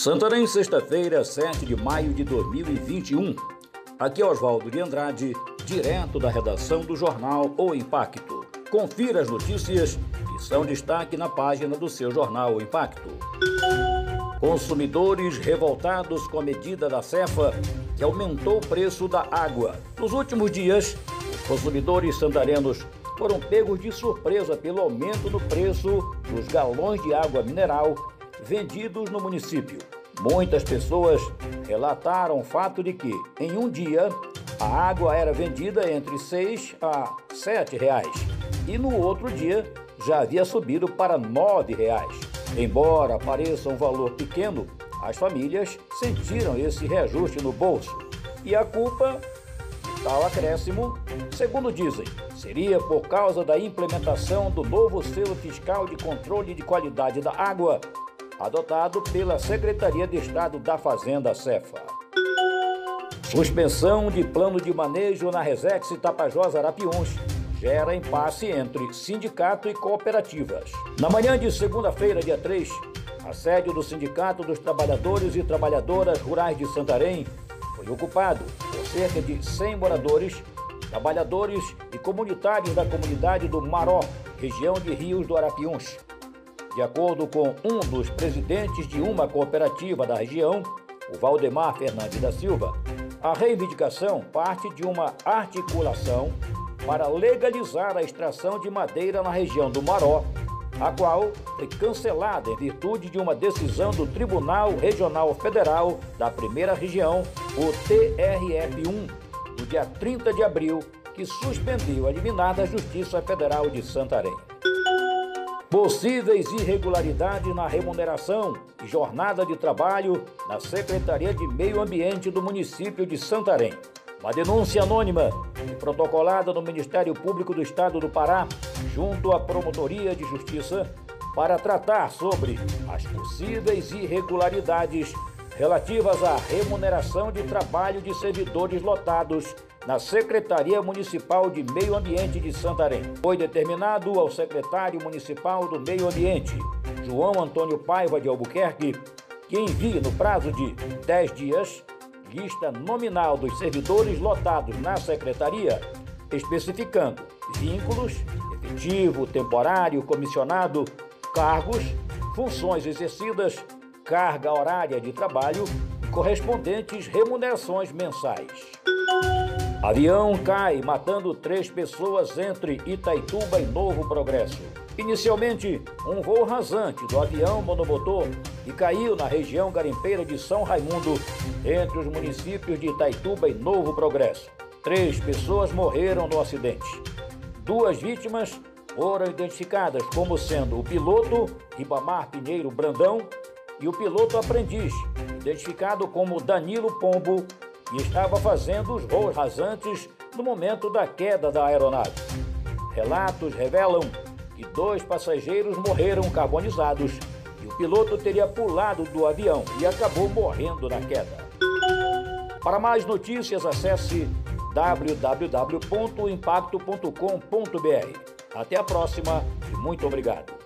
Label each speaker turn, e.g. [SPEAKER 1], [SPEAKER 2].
[SPEAKER 1] Santarém, sexta-feira, 7 de maio de 2021. Aqui é Oswaldo de Andrade, direto da redação do jornal O Impacto. Confira as notícias que são destaque na página do seu jornal O Impacto. Consumidores revoltados com a medida da Cefa que aumentou o preço da água. Nos últimos dias, os consumidores santarenos foram pegos de surpresa pelo aumento no preço dos galões de água mineral vendidos no município. Muitas pessoas relataram o fato de que, em um dia, a água era vendida entre 6 a 7 reais e no outro dia já havia subido para 9 reais. Embora pareça um valor pequeno, as famílias sentiram esse reajuste no bolso. E a culpa tal acréscimo, segundo dizem, seria por causa da implementação do novo selo fiscal de controle de qualidade da água, adotado pela Secretaria de Estado da Fazenda, Cefa. Suspensão de plano de manejo na Resex Tapajós Arapiuns gera impasse entre sindicato e cooperativas. Na manhã de segunda-feira, dia 3, a sede do Sindicato dos Trabalhadores e Trabalhadoras Rurais de Santarém foi ocupado por cerca de 100 moradores, trabalhadores e comunitários da comunidade do Maró, região de Rios do Arapiuns. De acordo com um dos presidentes de uma cooperativa da região, o Valdemar Fernandes da Silva, a reivindicação parte de uma articulação para legalizar a extração de madeira na região do Maró, a qual foi cancelada em virtude de uma decisão do Tribunal Regional Federal da Primeira Região, o TRF1, no dia 30 de abril, que suspendeu a liminar da Justiça Federal de Santarém. Possíveis irregularidades na remuneração e jornada de trabalho na Secretaria de Meio Ambiente do município de Santarém. Uma denúncia anônima protocolada no Ministério Público do Estado do Pará, junto à Promotoria de Justiça, para tratar sobre as possíveis irregularidades relativas à remuneração de trabalho de servidores lotados na Secretaria Municipal de Meio Ambiente de Santarém. Foi determinado ao secretário municipal do Meio Ambiente, João Antônio Paiva de Albuquerque, que envie no prazo de 10 dias lista nominal dos servidores lotados na secretaria, especificando vínculos, efetivo, temporário, comissionado, cargos, funções exercidas, carga horária de trabalho e correspondentes remunerações mensais. Avião cai, matando três pessoas entre Itaituba e Novo Progresso. Inicialmente, um voo rasante do avião monomotor que caiu na região garimpeira de São Raimundo, entre os municípios de Itaituba e Novo Progresso. Três pessoas morreram no acidente. Duas vítimas foram identificadas como sendo o piloto Ribamar Pinheiro Brandão e o piloto aprendiz, identificado como Danilo Pombo e estava fazendo os voos rasantes no momento da queda da aeronave. Relatos revelam que dois passageiros morreram carbonizados e o piloto teria pulado do avião e acabou morrendo na queda. Para mais notícias, acesse www.impacto.com.br. Até a próxima e muito obrigado.